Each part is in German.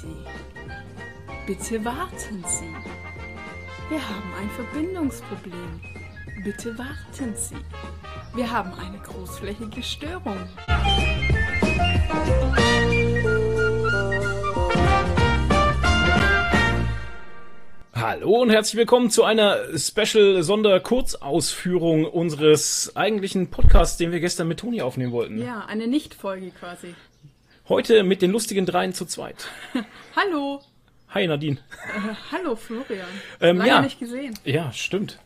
Sie. Bitte warten Sie. Wir haben ein Verbindungsproblem. Bitte warten Sie. Wir haben eine großflächige Störung. Hallo und herzlich willkommen zu einer Special-Sonder-Kurzausführung unseres eigentlichen Podcasts, den wir gestern mit Toni aufnehmen wollten. Ja, eine Nicht-Folge quasi. Heute mit den lustigen Dreien zu zweit. Hallo. Hi Nadine. Äh, hallo Florian. Ähm, Lange ja. nicht gesehen. Ja, stimmt.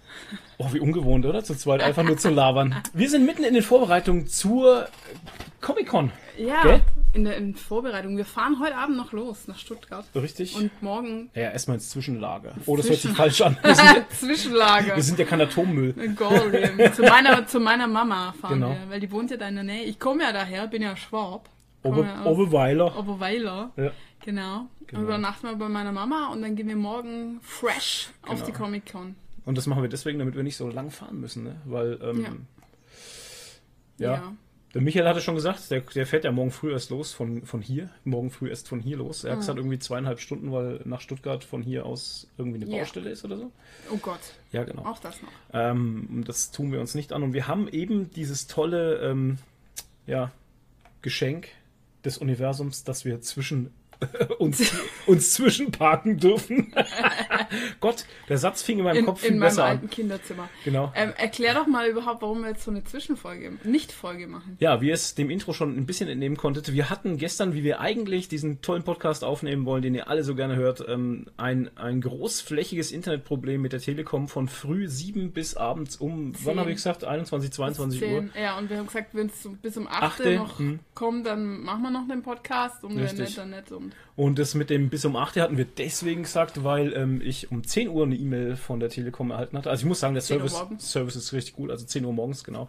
Oh, wie ungewohnt, oder? Zu zweit einfach nur zu labern. Wir sind mitten in den Vorbereitungen zur Comic-Con. Ja, Gell? in der in Vorbereitung. Wir fahren heute Abend noch los nach Stuttgart. Richtig? Und morgen ja, erstmal ins Zwischenlager. Oh, das hört sich falsch an. Wir sind, ja, Zwischenlager. wir sind ja kein Atommüll. Zu, meiner, zu meiner Mama fahren Genau. wir, weil die wohnt ja da in der Nähe. Ich komme ja daher, bin ja Schwab. Ober, ja Oberweiler. Oberweiler. Ja. Genau. Genau. Und übernachten wir bei meiner Mama und dann gehen wir morgen fresh auf Genau. die Comic Con. Und das machen wir deswegen, damit wir nicht so lang fahren müssen, ne? Weil, ähm, ja. Ja. Der Michael hatte schon gesagt, der, der fährt ja morgen früh erst los von, von hier. Morgen früh erst von hier los. Er hat Ah. gesagt, irgendwie zweieinhalb Stunden, weil nach Stuttgart von hier aus irgendwie eine Ja. Baustelle ist oder so. Oh Gott, Ja, genau. auch das noch. Ähm, und das tun wir uns nicht an. Und wir haben eben dieses tolle ähm, ja, Geschenk des Universums, dass wir zwischen uns, uns zwischenparken dürfen. Gott, der Satz fing in meinem In, Kopf in viel meinem besser alten an. Kinderzimmer. Genau. Ähm, erklär doch mal überhaupt, warum wir jetzt so eine Zwischenfolge, Nicht-Folge machen. Ja, wie ihr es dem Intro schon ein bisschen entnehmen konntet, wir hatten gestern, wie wir eigentlich diesen tollen Podcast aufnehmen wollen, den ihr alle so gerne hört, ähm, ein, ein großflächiges Internetproblem mit der Telekom von früh sieben bis abends um, wann Zehn. habe ich gesagt, 21, 22 Uhr. Ja, und wir haben gesagt, wenn es bis um 8 Achte, noch hm. kommt, dann machen wir noch den Podcast und wenn Richtig. nicht, dann nicht. Und Und das mit dem bis um 8 Uhr hatten wir deswegen gesagt, weil ähm, ich um 10 Uhr eine E-Mail von der Telekom erhalten hatte. Also ich muss sagen, der 10 Uhr Service. Service ist richtig gut, also 10 Uhr morgens, genau.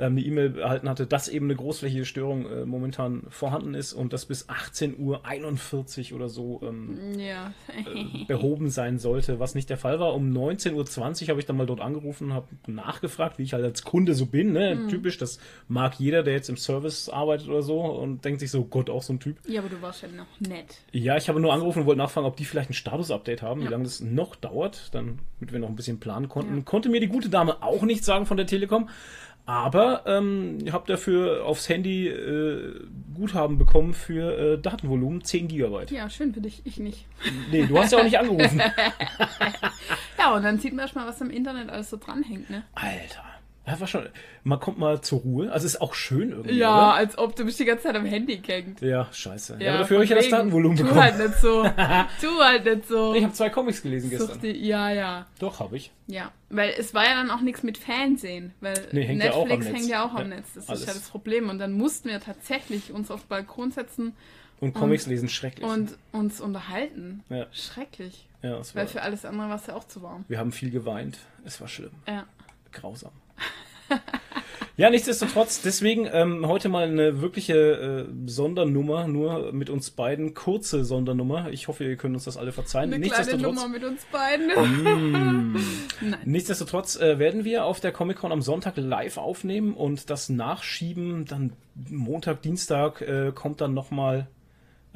Ähm, eine E-Mail erhalten hatte, dass eben eine großflächige Störung äh, momentan vorhanden ist und das bis 18 Uhr 41 oder so ähm, ja. behoben sein sollte, was nicht der Fall war. Um 19.20 Uhr habe ich dann mal dort angerufen, habe nachgefragt, wie ich halt als Kunde so bin. Ne? Mhm. Typisch, das mag jeder, der jetzt im Service arbeitet oder so und denkt sich so, Gott, auch so ein Typ. ja, aber du warst ja noch nett. Ja, ich habe nur angerufen und wollte nachfragen, ob die vielleicht ein Status-Update haben, wie Ja. lange das noch dauert, damit wir noch ein bisschen planen konnten. Ja. Konnte mir die gute Dame auch nicht sagen von der Telekom, aber ähm, ich habe dafür aufs Handy äh, Guthaben bekommen für äh, Datenvolumen 10 Gigabyte. Ja, schön für dich, ich nicht. Nee, du hast ja auch nicht angerufen. Ja, und dann sieht man erstmal, was am Internet alles so dranhängt, ne? Alter. Das war schon, man kommt mal zur Ruhe. Also ist auch schön irgendwie. Ja, Oder? als ob du bist die ganze Zeit am Handy gängt. Ja, scheiße. Ja, aber dafür habe ich ja das. Datenvolumen tu bekommen. halt nicht so. tu halt nicht so. Ich habe zwei Comics gelesen Such gestern. die, ja, ja. Doch, habe ich. Ja, weil es war ja dann auch nichts mit Fernsehen, weil Nee, hängt ja Netflix Netz. hängt ja auch am Ja, Netz. Das alles. ist ja das Problem. Und dann mussten wir tatsächlich uns auf den Balkon setzen Und Comics lesen schrecklich. und uns unterhalten. Ja. Schrecklich. ja, Weil für alles andere war es ja auch zu warm. wir haben viel geweint. Es war schlimm. Ja. Grausam. Ja, nichtsdestotrotz, deswegen ähm, heute mal eine wirkliche äh, Sondernummer, nur mit uns beiden. Kurze Sondernummer. Ich hoffe, ihr könnt uns das alle verzeihen. Eine kleine Nummer mit uns beiden. Mm. Nein. Nichtsdestotrotz äh, werden wir auf der Comic-Con am Sonntag live aufnehmen und das nachschieben. Dann Montag, Dienstag äh, kommt dann nochmal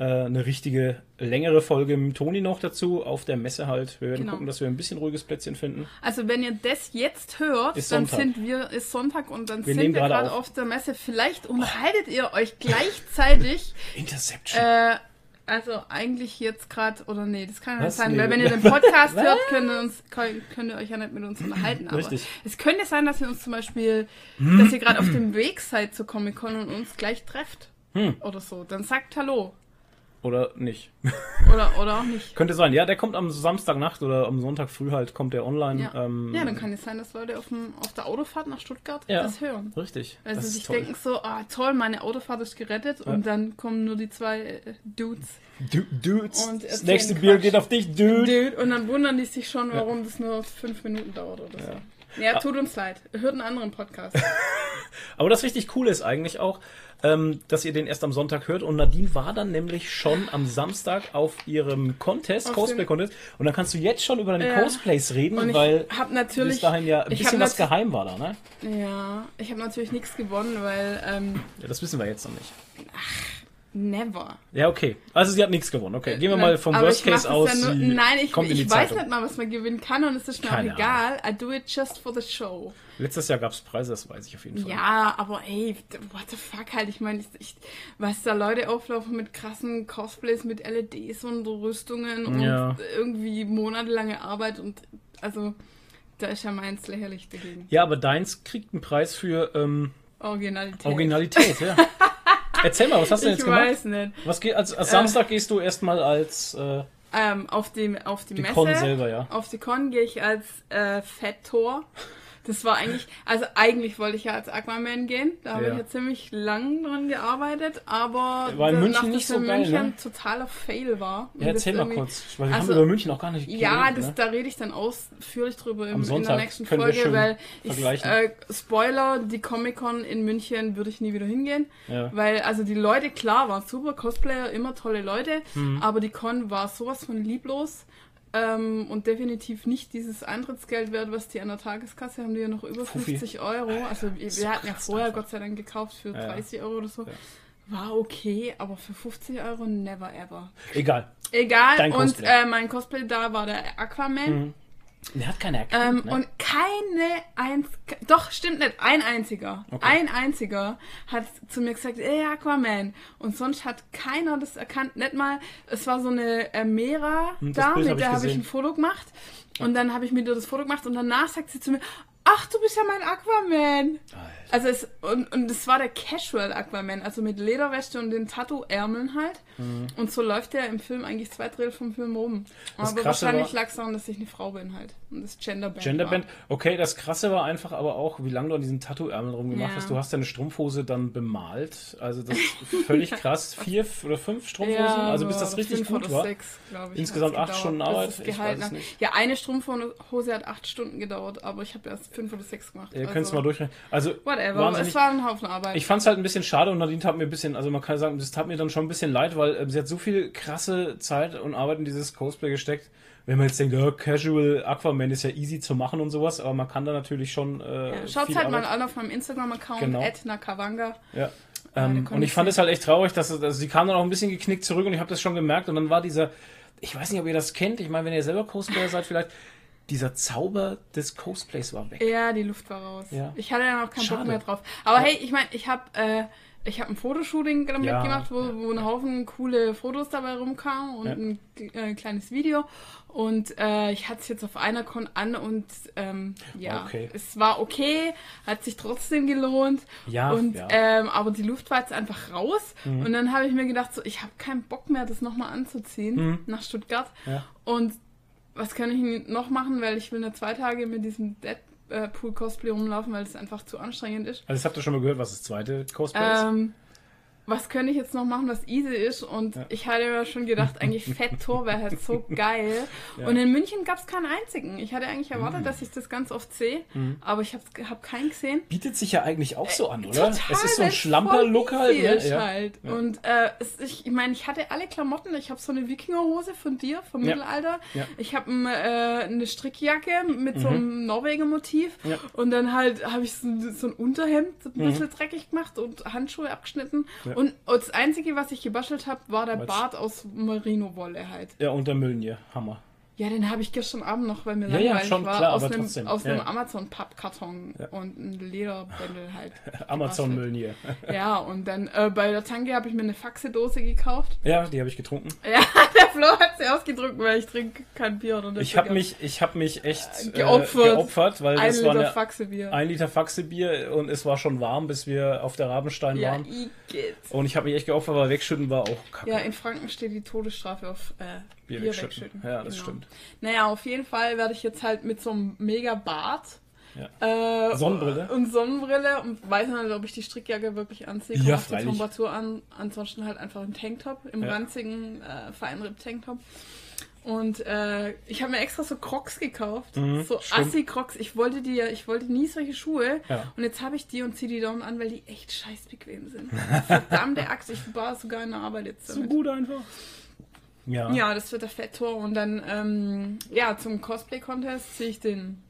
eine richtige längere Folge mit Toni noch dazu auf der Messe halt. Wir werden Genau. gucken, dass wir ein bisschen ruhiges Plätzchen finden. Also wenn ihr das jetzt hört, Ist dann Sonntag. sind wir, ist Sonntag und dann Wir sind wir gerade auf. auf der Messe. Vielleicht unterhaltet ihr euch gleichzeitig Interception. Äh, also eigentlich jetzt gerade, oder nee, das kann ja nicht sein, Nee. weil wenn ihr den Podcast hört, könnt ihr, uns, könnt ihr euch ja nicht mit uns unterhalten. Aber Richtig. es könnte sein, dass ihr uns zum Beispiel, dass ihr gerade auf dem Weg seid zur Comic-Con und uns gleich trefft. Hm. Oder so. Dann sagt Hallo. Oder nicht. Oder, oder auch nicht. Könnte sein. Ja, der kommt am Samstagnacht oder am Sonntag früh halt, kommt der online. Ja. Ähm, ja, dann kann es sein, dass Leute auf, dem, auf der Autofahrt nach Stuttgart Ja. das hören. Richtig. Weil das sie sich denken so, ah toll, meine Autofahrt ist gerettet und dann kommen nur die zwei äh, Dudes. Du, Dudes, Und das nächste Bier geht auf dich, Dude. Dude, und dann wundern die sich schon, warum das nur fünf Minuten dauert oder so. Ja, tut uns leid. Hört einen anderen Podcast. Aber das richtig Coole ist eigentlich auch, ähm, dass ihr den erst am Sonntag hört. Und Nadine war dann nämlich schon am Samstag auf ihrem Contest, Cosplay-Contest. Und dann kannst du jetzt schon über deine Ja. Cosplays reden, Und ich weil hab natürlich- bis dahin ja ein bisschen was geheim war da, ne? ja, ich habe natürlich nichts gewonnen, weil ähm, Ja, das wissen wir jetzt noch nicht. Never. Ja, okay. Also sie hat nichts gewonnen. Okay, gehen wir mal vom aber Worst Case aus. Ja nur, nein, ich, ich weiß Zeitung. nicht mal, was man gewinnen kann und es ist mir Keine auch egal. I do it just for the show. Letztes Jahr gab es Preise, das weiß ich auf jeden Fall. Ja, aber ey, what the fuck halt. Ich meine, ich, weiß, da Leute auflaufen mit krassen Cosplays, mit LEDs und Rüstungen Ja. und irgendwie monatelange Arbeit und also da ist ja meins lächerlich dagegen. Ja, aber deins kriegt einen Preis für ähm, Originalität. Originalität, ja. Erzähl mal, was hast du denn ich jetzt gemacht? weiß nicht. Was geht, als, als Samstag gehst du erstmal als äh, Ähm, auf die, auf die, die Messe. Con selber, ja. Auf die Con gehe ich als äh, Fett-Tor. Das war eigentlich, also eigentlich wollte ich ja als Aquaman gehen. Da habe Ja. ich ja ziemlich lang dran gearbeitet, aber War in München nicht so in geil, München ne? totaler Fail war. Ja, erzähl das mal kurz. Weil wir Also, haben über München noch gar nicht Ja, geredet, das, ne? da rede ich dann ausführlich drüber im, in der nächsten Folge, weil ich, äh, Spoiler, die Comic-Con in München würde ich nie wieder hingehen, Ja. weil also die Leute, klar, waren super, Cosplayer, immer tolle Leute, Mhm. aber die Con war sowas von lieblos ähm, und definitiv nicht dieses Eintrittsgeld wert, was die an der Tageskasse haben, die ja noch über Fuffi. 50 Euro, also wir, so hatten ja vorher einfach. Gott sei Dank gekauft für Ja. 30 Euro oder so. Ja. War okay, aber für 50 Euro never ever. Egal. Egal, Dein und Cosplay. äh, mein Cosplay da war der Aquaman. Der hat keine erkannt, Ähm, ne? Und keine eins, doch stimmt nicht, ein einziger, Okay. ein einziger hat zu mir gesagt, ey Aquaman. Und sonst hat keiner das erkannt, nicht mal. Es war so eine äh, Mera Hm, da, hab mit ich der habe ich ein Foto gemacht. Und dann habe ich mit ihr das Foto gemacht und danach sagt sie zu mir, ach du bist ja mein Aquaman. Also es und, und es war der Casual Aquaman, also mit Lederwäsche und den Tattoo-Ärmeln halt. Und so läuft der im Film eigentlich zwei Drittel vom Film rum. Mhm. Das Aber Krasse wahrscheinlich lag es daran, dass ich eine Frau bin halt. Und das Genderband. Genderband. war. Okay, das Krasse war einfach aber auch, wie lange du an diesen Tattoo-Ärmeln rumgemacht Ja. hast. Du hast deine Strumpfhose dann bemalt. Also das ist völlig krass. Vier oder fünf Strumpfhosen. also bis das richtig gut war. Sechs, ich, Insgesamt acht Stunden Arbeit? Ich weiß es nicht. Ja, eine Strumpfhose hat acht Stunden gedauert, aber ich habe erst fünf oder sechs gemacht. Ihr könnt es also, mal durchrechnen. Also Whatever, es war ein Haufen Arbeit. Ich fand es halt ein bisschen schade und Nadine tat mir ein bisschen, also man kann sagen, das tat mir dann schon ein bisschen leid, weil äh, sie hat so viel krasse Zeit und Arbeit in dieses Cosplay gesteckt. Wenn man jetzt denkt, ja, Casual Aquaman ist ja easy zu machen und sowas, aber man kann da natürlich schon. Äh, ja, Schaut halt mal Arbeit- an auf meinem Instagram-Account, Genau. Nakawanga. Ja. Ähm, und ich fand es halt echt traurig, dass also sie kam dann auch ein bisschen geknickt zurück und ich habe das schon gemerkt und dann war dieser, ich weiß nicht, ob ihr das kennt, ich meine, wenn ihr selber Cosplayer seid, vielleicht, dieser Zauber des Cosplays war weg. Ja, die Luft war raus. Ja. Ich hatte dann auch keinen Schade. Bock mehr drauf. Aber hey, ich meine, ich habe äh, ich habe ein Fotoshooting damit Ja, gemacht, wo, wo ein Haufen coole Fotos dabei rumkamen und Ja. ein äh, kleines Video. Und äh, ich hatte es jetzt auf einer Con an und ähm, ja, Okay. es war okay, hat sich trotzdem gelohnt. Ja, und, ja. Ähm, aber die Luft war jetzt einfach raus. Und dann habe ich mir gedacht, so, ich habe keinen Bock mehr, das nochmal anzuziehen nach Stuttgart. Ja. Und was kann ich noch machen, weil ich will nur zwei Tage mit diesem Deadpool-Cosplay rumlaufen, weil es einfach zu anstrengend ist. Also das habt ihr schon mal gehört, was das zweite Cosplay ist. Ähm, was könnte ich jetzt noch machen, was easy ist? Und Ja. ich hatte mir schon gedacht, eigentlich Fett Tor wäre halt so geil. Ja. Und in München gab es keinen einzigen. Ich hatte eigentlich erwartet, Mhm. dass ich das ganz oft sehe, aber ich habe hab keinen gesehen. Bietet sich ja eigentlich auch so an, oder? Total, es ist so ein weil's schlamper voll Look halt, ne? halt. Ja. Und äh, es, ich, ich meine, ich hatte alle Klamotten. Ich habe so eine Wikingerhose von dir, vom. Mittelalter. Ich habe äh, eine Strickjacke mit so einem Norweger-Motiv. Mhm. Und dann halt habe ich so, so ein Unterhemd ein bisschen dreckig gemacht und Handschuhe abgeschnitten. Ja. Und das Einzige, was ich gebastelt habe, war der? Bart aus Merino-Wolle halt. Ja, und der Müllenje. Hammer. Ja, den habe ich gestern Abend noch, weil mir Ja, ja, langweilig schon, war, klar, aus aber einem, trotzdem. aus Ja, einem ja. Amazon-Pappkarton Ja. und ein Lederbändel halt. Amazon Müllenje. Ja, und dann äh, bei der Tanke habe ich mir eine Faxedose gekauft. Ja, die habe ich getrunken. Ja, der Flo hat sie ausgedrückt, weil ich trinke kein Bier. Und Ich habe mich, ich habe mich echt äh, Geopfert. geopfert, weil ein das war Liter eine, Faxebier. ein Liter Faxebier und es war schon warm, bis wir auf der Rabenstein ja, waren. igitt. Und ich habe mich echt geopfert, weil wegschütten war auch kacke. Ja, in Franken steht die Todesstrafe auf äh, Bier Bier, wegschütten. wegschütten. Ja, das Genau. stimmt. Naja, auf jeden Fall werde ich jetzt halt mit so einem mega Bart Ja. äh, Sonnenbrille? und Sonnenbrille und weiß nicht, ob ich die Strickjacke wirklich anziehe. Ja, Kommt auf die. Temperatur an. Ansonsten halt einfach ein Tanktop, im Ja. ranzigen äh, Feinripp-Tanktop. Und äh, ich habe mir extra so Crocs gekauft. Mhm, so. Assi-Crocs. Ich wollte die ja, ich wollte nie solche Schuhe. Ja. Und jetzt habe ich die und ziehe die down an, weil die echt scheiß bequem sind. Verdammte Axt, ich war sogar in der Arbeit jetzt So damit. gut einfach. Ja. Ja, das wird der Fett-Tor. Und dann, ähm, ja, zum Cosplay-Contest ziehe ich den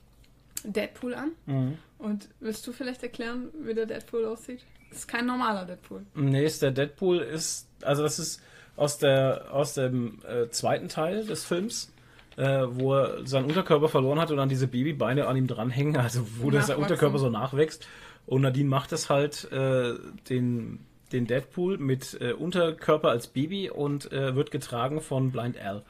Deadpool an. Mhm. Und willst du vielleicht erklären, wie der Deadpool aussieht? Das ist kein normaler Deadpool. Nee, ist der Deadpool ist, also das ist aus der aus dem äh, zweiten Teil des Films, äh, wo er seinen Unterkörper verloren hat und dann diese Babybeine an ihm dranhängen, also wo der sein. Unterkörper so nachwächst. Und Nadine macht es halt äh, den den Deadpool mit äh, Unterkörper als Baby und äh, wird getragen von Blind Al.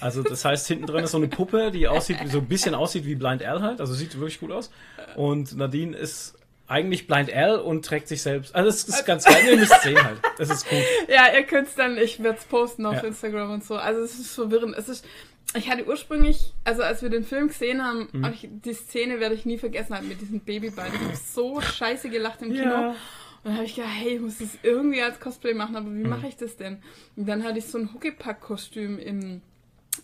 Also das heißt, hinten drin ist so eine Puppe, die aussieht, so ein bisschen aussieht wie Blind Al halt. Also sieht wirklich gut aus. Und Nadine ist eigentlich Blind Al und trägt sich selbst. Also es ist ganz geil. Ihr müsst sehen halt. Es ist gut. Ja, ihr könnt es dann, ich werde es posten auf Ja. Instagram und so. Also es ist verwirrend. Es ist, ich hatte ursprünglich, also als wir den Film gesehen haben, Mhm. hab ich, die Szene werde ich nie vergessen halt mit diesem Babybein. Ich habe so scheiße gelacht im Kino. Ja. Und dann habe ich gedacht, hey, ich muss das irgendwie als Cosplay machen, aber wie Mhm. mache ich das denn? Und dann hatte ich so ein Huckepack-Kostüm im,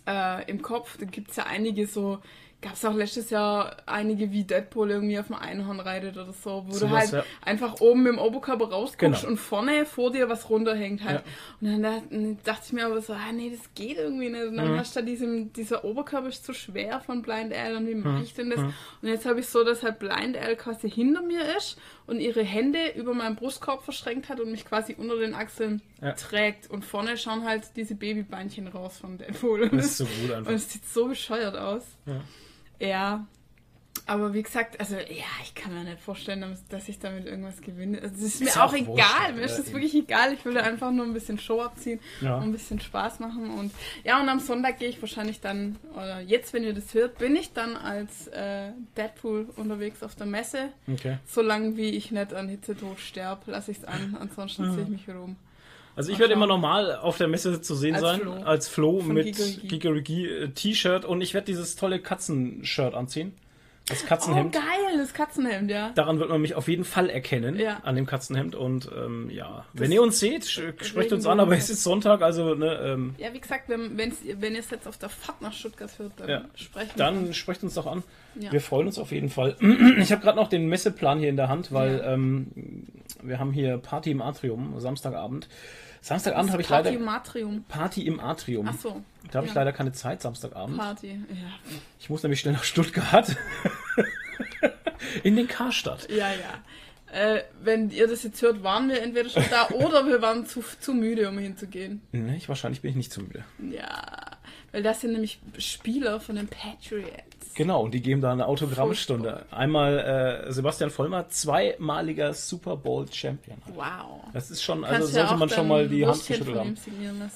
äh, im Kopf. Da gibt es ja einige so, gab es auch letztes Jahr einige wie Deadpool irgendwie auf dem Einhorn reitet oder so, wo du Sowas, halt ja. einfach oben mit dem Oberkörper rausguckst Genau. und vorne vor dir was runterhängt halt. Ja. Und dann da- dann dachte ich mir aber so, ah nee, das geht irgendwie nicht. Und Mhm. dann hast du da diesem, dieser Oberkörper ist zu schwer von Blind Al und wie Mhm. mache ich denn das? Und jetzt habe ich so, dass halt Blind Al quasi hinter mir ist und ihre Hände über meinen Brustkorb verschränkt hat und mich quasi unter den Achseln Ja. trägt. Und vorne schauen halt diese Babybeinchen raus von Deadpool. Und Das ist so gut und einfach. es sieht so bescheuert aus. Ja. Ja. Aber wie gesagt, also ja, ich kann mir nicht vorstellen, dass- ich damit irgendwas gewinne. Also, es ist mir Ist ja auch egal. Mir ist ja, das wirklich egal. Ich will da einfach nur ein bisschen Show abziehen Ja. und ein bisschen Spaß machen. Und ja, und am Sonntag gehe ich wahrscheinlich dann, oder jetzt, wenn ihr das hört, bin ich dann als äh, Deadpool unterwegs auf der Messe. Okay. Solange wie ich nicht an Hitzetod sterbe, lasse ich es an. Ansonsten ziehe ich mich wieder um. Also ich werde immer normal auf der Messe zu sehen Als sein, Flo. als Flo Von mit Gigerigi. Gigerigi äh, T-Shirt und ich werde dieses tolle Katzen-Shirt anziehen. Das Oh, Katzenhemd. geil, das Katzenhemd, ja. Daran wird man mich auf jeden Fall erkennen, Ja. an dem Katzenhemd. Und ähm, ja, wenn ihr uns seht, sprecht uns an, aber es ist Sonntag, also ne, ähm, Ja, wie gesagt, wenn, wenn ihr es jetzt auf der Fahrt nach Stuttgart hört, dann Ja. sprechen wir. dann sprecht uns doch an. Ja. Wir freuen uns auf jeden Fall. Ich habe gerade noch den Messeplan hier in der Hand, weil ähm, wir haben hier Party im Atrium, Samstagabend. Samstagabend habe ich Party leider Matrium. Party im Atrium. Ach so. Da habe ich ja. leider keine Zeit, Samstagabend. Party, ja. Ich muss nämlich schnell nach Stuttgart. In den Karstadt. Ja, ja. Äh, wenn ihr das jetzt hört, waren wir entweder schon da oder wir waren zu, zu müde, um hinzugehen. Nee, ich, wahrscheinlich bin ich nicht zu müde. Ja, weil das sind nämlich Spieler von den Patriots. Genau, und die geben da eine Autogrammstunde. Einmal äh, Sebastian Vollmer, zweimaliger Super Bowl Champion. Wow. Das ist schon, also Kannst sollte man schon mal die Hand geschüttelt haben.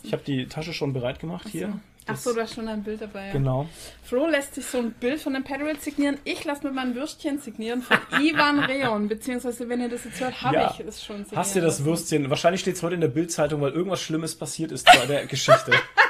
Ich habe die Tasche schon bereit gemacht hier. Ach Das- so, du hast schon ein Bild dabei. Ja. Genau. Flo lässt sich so ein Bild von den Patriots signieren. Ich lasse mir mein Würstchen signieren von Ivan Reon. Beziehungsweise, wenn ihr das jetzt hört, habe Ja. ich es schon signieren Hast du das. Würstchen? Wahrscheinlich steht es heute in der Bildzeitung, weil irgendwas Schlimmes passiert ist bei der Geschichte.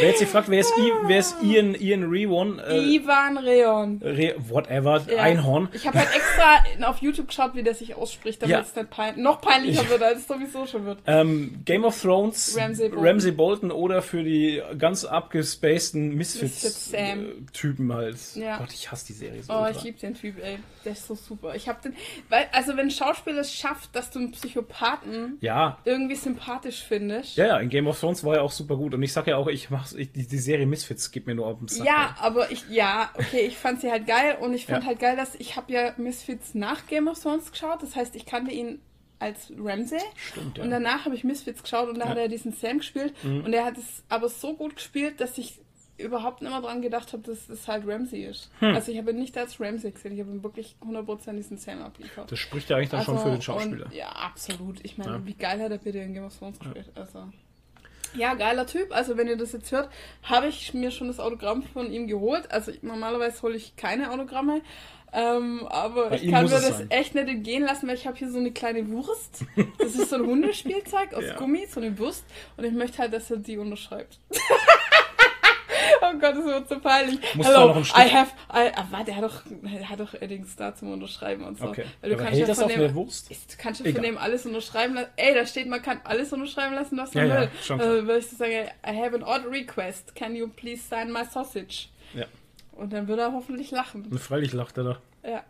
Wer jetzt sich fragt, wer ist, I, wer ist Ian, Ian Rewon? Äh, Ivan Reon. Re, whatever, Ja. Einhorn. Ich habe halt extra auf YouTube geschaut, wie der sich ausspricht, damit Ja. es nicht pein noch peinlicher wird, als es sowieso schon wird. Ähm, Game of Thrones, Ramsay Bolton. Ramsay Bolton oder für die ganz abgespaceden Misfits Sam. Misfits-Typen halt. Ja. Gott, ich hasse die Serie so. Oh, ultra. ich liebe den Typ, ey. Der ist so super. Ich habe den, weil, also wenn ein Schauspieler es schafft, dass du einen Psychopathen ja, irgendwie sympathisch findest. ja, ja, in Game of Thrones war er auch super gut. Und ich sag ja auch, ich ich, die, die Serie Misfits gibt mir nur auf den Sack. Ja, aber ich, ja, okay, ich fand sie halt geil und ich fand Ja. halt geil, dass ich habe ja Misfits nach Game of Thrones geschaut. Das heißt, ich kannte ihn als Ramsay. Stimmt, ja. Und danach habe ich Misfits geschaut und da hat er diesen Sam gespielt. Mhm. Und er hat es aber so gut gespielt, dass ich überhaupt nicht mehr dran gedacht habe, dass es halt Ramsay ist. Hm. Also ich habe ihn nicht als Ramsay gesehen, ich habe ihn wirklich 100% diesen Sam abliefert. Das spricht ja eigentlich dann schon Also, für den Schauspieler. Und, ja, absolut. Ich meine, Ja. wie geil hat er bitte in Game of Thrones gespielt? Also. Ja, geiler Typ. Also, wenn ihr das jetzt hört, habe ich mir schon das Autogramm von ihm geholt. Also, normalerweise hole ich keine Autogramme. Ähm, aber Bei ich kann mir das sein. echt nicht entgehen lassen, weil ich habe hier so eine kleine Wurst. Das ist so ein Hundespielzeug aus Ja. Gummi, so eine Wurst. Und ich möchte halt, dass er die unterschreibt. oh Gott, das wird so peinlich. Musst Hello, I have... I, ah, warte, der hat doch, der hat doch Eddings da zum Unterschreiben und so. Okay. Weil du Aber kannst ja das von auf dem, Wurst? ist, kannst du Egal. von dem alles unterschreiben lassen? Ey, da steht, man kann alles unterschreiben lassen, was man Ja, ja, will. schon klar. Äh, würde ich sagen, I have an odd request. Can you please sign my sausage? Ja. Und dann würde er hoffentlich lachen. Und freilich lacht er da. Ja.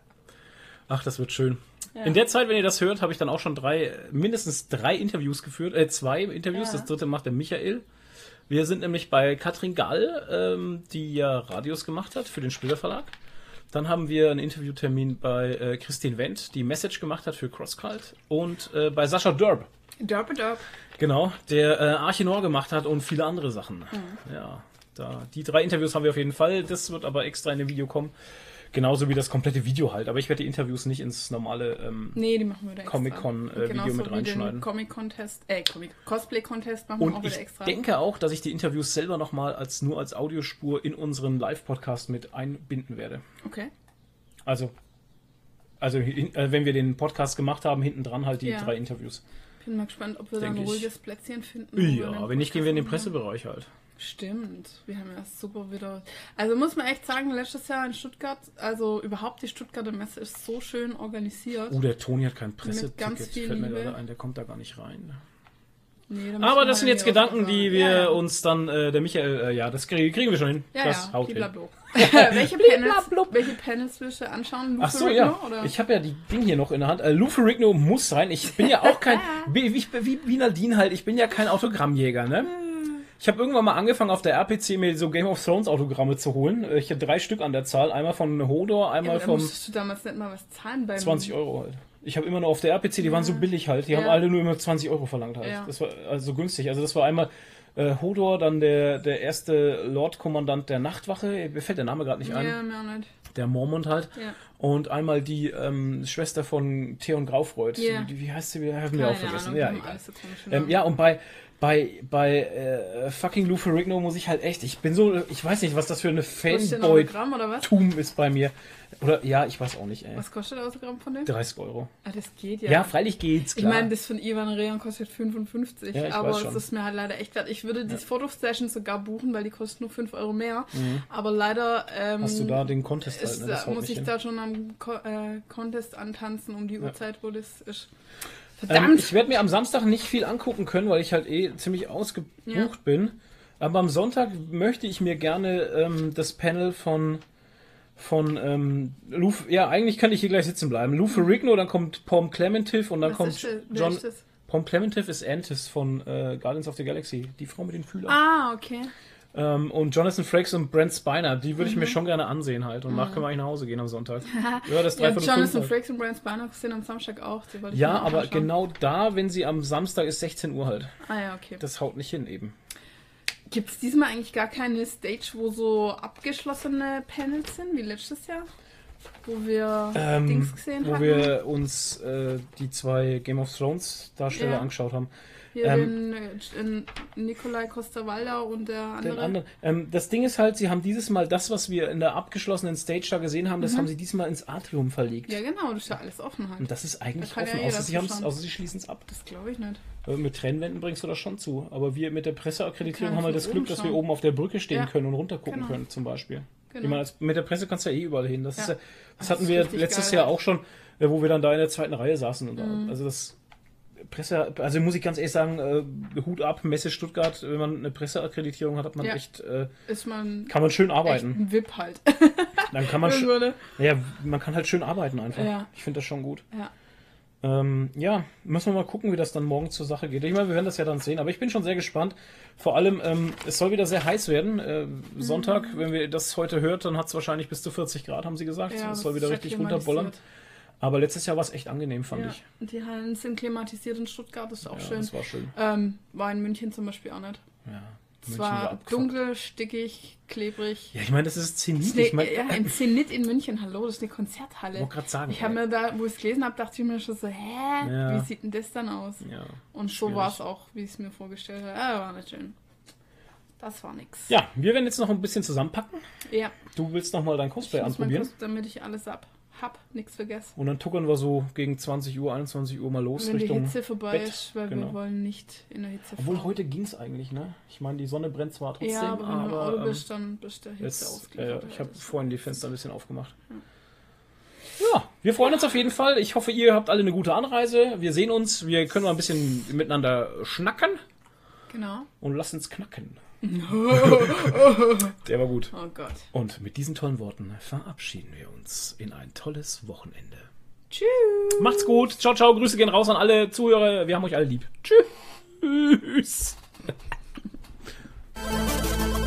Ach, das wird schön. Ja. In der Zeit, wenn ihr das hört, habe ich dann auch schon drei, mindestens drei Interviews geführt, äh, zwei Interviews. Ja. Das dritte macht der Michael. Wir sind nämlich bei Katrin Gall, ähm, die ja Radios gemacht hat für den Splitter Verlag. Dann haben wir einen Interviewtermin bei äh, Christine Wendt, die Message gemacht hat für CrossCult. Und äh, bei Sascha Derb. Derp, derp. Genau, der äh, Arche Noir gemacht hat und viele andere Sachen. Mhm. Ja, da, die drei Interviews haben wir auf jeden Fall. Das wird aber extra in dem Video kommen. Genauso wie das komplette Video halt. Aber ich werde die Interviews nicht ins normale ähm, Nee, die machen wir da extra. Comic-Con, äh, mit reinschneiden. Comic-Contest, äh, Comic Cosplay-Contest machen wir Und auch wieder ich extra. denke auch, dass ich die Interviews selber nochmal als nur als Audiospur in unseren Live-Podcast mit einbinden werde. Okay. Also, also äh, wenn wir den Podcast gemacht haben, hinten dran halt die Ja. drei Interviews. Bin mal gespannt, ob wir da ein ich. ruhiges Plätzchen finden. wir Ja, wenn nicht, gehen wir in den. Pressebereich halt. Stimmt, wir haben ja super wieder. Also muss man echt sagen, letztes Jahr in Stuttgart, also überhaupt die Stuttgarter Messe ist so schön organisiert. Oh, der Toni hat kein Presseticket. ganz viel Fällt mir Liebe. gerade ein, der kommt da gar nicht rein. Nee, Aber das sind jetzt Gedanken, die wir ja, ja. uns dann, äh, der Michael, äh, ja, das kriegen, kriegen wir schon hin. Ja, das ja, haut hin. welche, Panels, welche Panels willst du anschauen? Ach so, ja. Oder? Ich habe ja die Ding hier noch in der Hand. Äh, Lou Ferrigno muss sein. Ich bin ja auch kein, wie, wie, wie, wie Nadine halt, ich bin ja kein Autogrammjäger, ne? Ich habe irgendwann mal angefangen, auf der RPC mir so Game of Thrones Autogramme zu holen. Äh, Ich habe drei Stück an der Zahl. Einmal von Hodor, ja, einmal da vom musstest du damals nicht mal was zahlen beim 20 Euro halt. Ich habe immer nur auf der RPC, die waren so billig halt. Die haben Ja. alle nur immer 20 Euro verlangt halt. Ja. Das war also so günstig. Also das war einmal äh, Hodor, dann der, der erste Lord-Kommandant der Nachtwache. Mir fällt der Name gerade nicht ein. Ja, mir auch nicht. Der Mormont halt. Ja. Und einmal die ähm, Schwester von Theon Graufreud. Ja. Die, wie heißt sie? Wir haben wir auch vergessen. Ahnung, Ja, haben egal. so Ähm, ja, und bei, bei, bei äh, fucking Lou Ferrigno muss ich halt echt, ich bin so, ich weiß nicht, was das für eine Fanboy-Tum ist bei mir. Oder, ja, ich weiß auch nicht, ey. Was kostet das Autogramm von dem? 30 Euro. Ah, das geht ja. Ja, freilich geht's, Ich klar. meine, das von Ivan Rehan kostet 55, Ja, ich aber es ist mir halt leider echt wert. Ich würde die Fotosession sogar buchen, weil die kostet nur 5 Euro mehr. Aber leider ähm, Mhm. Hast du da den Contest halt, ne? Muss ich hin. da schon am Co äh, Contest antanzen um die Uhrzeit, wo das ist. Ähm, Verdammt! ich werde mir am Samstag nicht viel angucken können, weil ich halt eh ziemlich ausgebucht Ja. bin. Aber am Sonntag möchte ich mir gerne ähm, das Panel von von ähm, Lou, ja, eigentlich kann ich hier gleich sitzen bleiben. Lou Ferrigno, dann kommt Pom Clementif und dann Was kommt ist? Wer John. ist? Pom Clementif ist Antis von äh, Guardians of the Galaxy, die Frau mit den Fühlern. Ah, okay. Ähm, und Jonathan Frakes und Brent Spiner, die würde ich mir Mhm. schon gerne ansehen halt. Und danach können wir eigentlich nach Hause gehen am Sonntag. ja, das Ja, Jonathan halt. Frakes und Brian Spiner sind am Samstag auch. Ja, mir aber anschauen. genau da, wenn sie am Samstag ist 16 Uhr halt. Ah ja, okay. Das haut nicht hin eben. Gibt es diesmal eigentlich gar keine Stage, wo so abgeschlossene Panels sind, wie letztes Jahr? Wo wir Ähm, Dings gesehen wo haben? wir uns äh, die zwei Game of Thrones Darsteller Ja. angeschaut haben. Hier ähm, den, äh, den Nikolai Costa-Waldau und der andere. Anderen. Ähm, das Ding ist halt, sie haben dieses Mal das, was wir in der abgeschlossenen Stage da gesehen haben, das haben sie diesmal ins Atrium verlegt. Mhm. Ja, genau, das ist ja alles offen halt. Und das ist eigentlich Da ja offen, jeder außer sie, außer sie schließen es ab. Das glaube ich nicht. Äh, mit Trennwänden bringst du das schon zu. Aber wir mit der Presseakkreditierung haben halt das Glück, oben dass wir schauen. oben auf der Brücke stehen Ja. können und runter gucken Genau. können, zum Beispiel. Genau. Ich meine, mit der Presse kannst du ja eh überall hin. Das, Ja. ist ja, das, Das hatten wir letztes geil Jahr halt. auch schon, äh, wo wir dann da in der zweiten Reihe saßen. Und da, Mhm. Also das Presse, also muss ich ganz ehrlich sagen, äh, Hut ab, Messe Stuttgart, wenn man eine Presseakkreditierung hat, hat man Ja. echt, äh, man kann man schön echt arbeiten. ein VIP halt. Dann kann man, ja, man kann halt schön arbeiten einfach. Ja. Ich finde das schon gut. Ja. Ähm, ja, müssen wir mal gucken, wie das dann morgen zur Sache geht. Ich meine, wir werden das ja dann sehen, aber ich bin schon sehr gespannt. Vor allem, ähm, es soll wieder sehr heiß werden. Äh, Sonntag, Mhm. wenn wir das heute hört, dann hat es wahrscheinlich bis zu 40 Grad, haben sie gesagt. Es soll wieder richtig runterbollern. klimatisiert. Aber letztes Jahr war es echt angenehm, fand Ja. ich. Die Hallen sind klimatisiert in Stuttgart, das ist auch Ja, schön. das war schön. Ähm, war in München zum Beispiel auch nicht. Ja, Es war dunkel, stickig, klebrig. Ja, ich meine, das ist Zenit. Das ist Ich eine, ja, ein Zenit in München, hallo, das ist eine Konzerthalle. wollte gerade sagen. Ich habe mir da, wo ich es gelesen habe, dachte ich mir schon so, hä, Ja. wie sieht denn das dann aus? ja. Und so war es auch, wie ich es mir vorgestellt habe. Ah, war nicht schön. Das war nix. ja, wir werden jetzt noch ein bisschen zusammenpacken. Ja, Du willst noch mal dein ich Cosplay mal anprobieren. kurz, damit ich alles ab hab, nichts vergessen. Und dann tuckern wir so gegen 20 Uhr, 21 Uhr mal los Wenn die Richtung. Hitze vorbei Bett. ist, weil Genau. wir wollen nicht in der Hitze Obwohl fahren. heute ging es eigentlich, ne? Ich meine, die Sonne brennt zwar trotzdem, ja, aber wenn du im Auto ähm, bist, dann bist der Hitze jetzt, äh, ich habe Das- vorhin die Fenster ein bisschen aufgemacht. Ja, wir freuen uns auf jeden Fall. Ich hoffe, ihr habt alle eine gute Anreise. Wir sehen uns. Wir können mal ein bisschen miteinander schnacken Genau. und lasst uns knacken. Der war gut. Oh Gott. Und mit diesen tollen Worten verabschieden wir uns in ein tolles Wochenende. Tschüss. Macht's gut. Ciao, ciao. Grüße gehen raus an alle Zuhörer. Wir haben euch alle lieb. Tschüss.